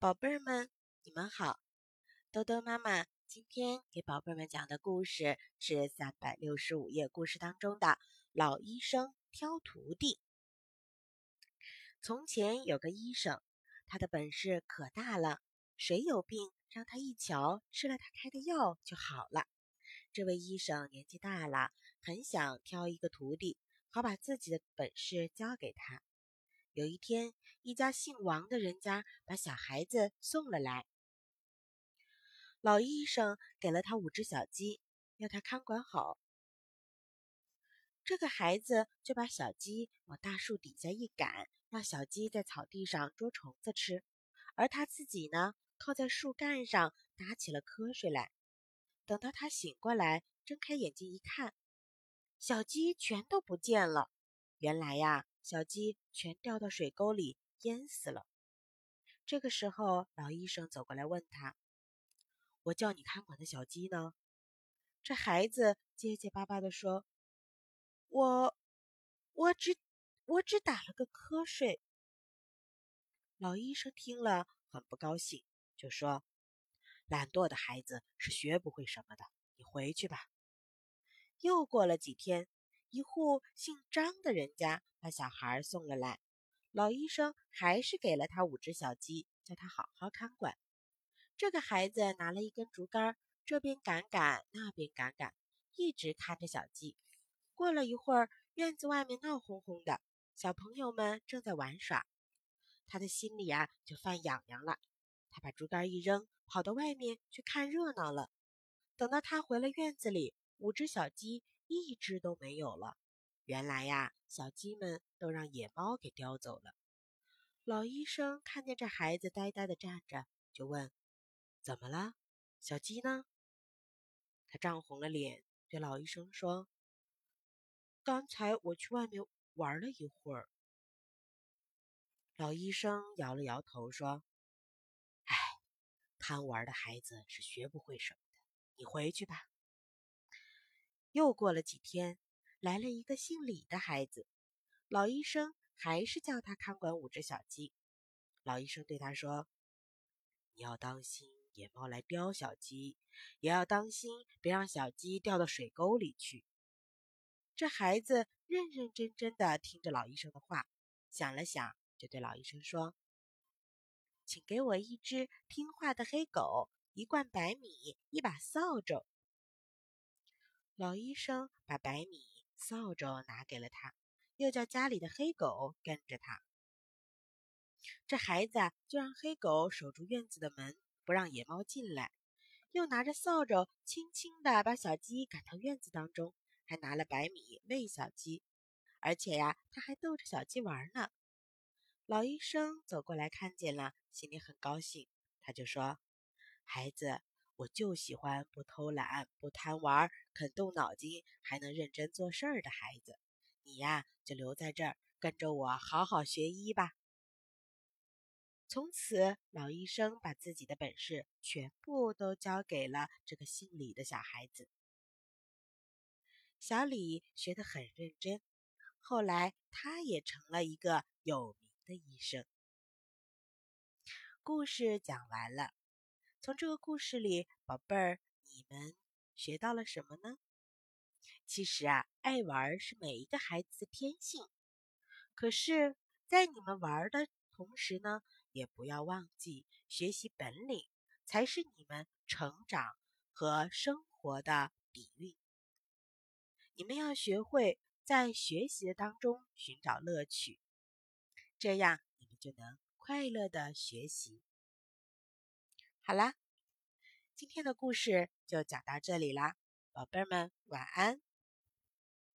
宝贝儿们，你们好！豆豆妈妈今天给宝贝们讲的故事是三百六十五页故事当中的《老医生挑徒弟》。从前有个医生，他的本事可大了，谁有病让他一瞧，吃了他开的药就好了。这位医生年纪大了，很想挑一个徒弟，好把自己的本事教给他。有一天，一家姓王的人家把小孩子送了来。老医生给了他五只小鸡，要他看管好。这个孩子就把小鸡往大树底下一赶，让小鸡在草地上捉虫子吃，而他自己呢，靠在树干上打起了瞌睡来。等到他醒过来，睁开眼睛一看，小鸡全都不见了。原来呀。小鸡全掉到水沟里淹死了。这个时候，老医生走过来问他：“我叫你看管的小鸡呢？”这孩子结结巴巴地说：“我，我只，我只打了个瞌睡。”老医生听了很不高兴，就说：“懒惰的孩子是学不会什么的，你回去吧。”又过了几天。一户姓张的人家把小孩送了来，老医生还是给了他五只小鸡，叫他好好看管。这个孩子拿了一根竹竿，这边赶赶，那边赶赶，一直看着小鸡。过了一会儿，院子外面闹哄哄的，小朋友们正在玩耍，他的心里啊就犯痒痒了。他把竹竿一扔，跑到外面去看热闹了。等到他回了院子里，五只小鸡。一只都没有了。原来呀，小鸡们都让野猫给叼走了。老医生看见这孩子呆呆的站着，就问：“怎么了？小鸡呢？”他涨红了脸，对老医生说：“刚才我去外面玩了一会儿。”老医生摇了摇头说：“哎，贪玩的孩子是学不会什么的。你回去吧。”又过了几天，来了一个姓李的孩子。老医生还是叫他看管五只小鸡。老医生对他说：“你要当心野猫来叼小鸡，也要当心别让小鸡掉到水沟里去。”这孩子认认真真的听着老医生的话，想了想，就对老医生说：“请给我一只听话的黑狗，一罐白米，一把扫帚。”老医生把白米、扫帚拿给了他，又叫家里的黑狗跟着他。这孩子就让黑狗守住院子的门，不让野猫进来；又拿着扫帚，轻轻地把小鸡赶到院子当中，还拿了白米喂小鸡。而且呀，他还逗着小鸡玩呢。老医生走过来看见了，心里很高兴，他就说：“孩子。”我就喜欢不偷懒、不贪玩、肯动脑筋还能认真做事儿的孩子。你呀，就留在这儿，跟着我好好学医吧。从此，老医生把自己的本事全部都交给了这个姓李的小孩子。小李学得很认真，后来他也成了一个有名的医生。故事讲完了。从这个故事里，宝贝儿，你们学到了什么呢？其实啊，爱玩是每一个孩子的天性。可是，在你们玩的同时呢，也不要忘记学习本领，才是你们成长和生活的底蕴。你们要学会在学习的当中寻找乐趣，这样你们就能快乐的学习。好啦，今天的故事就讲到这里啦，宝贝儿们晚安。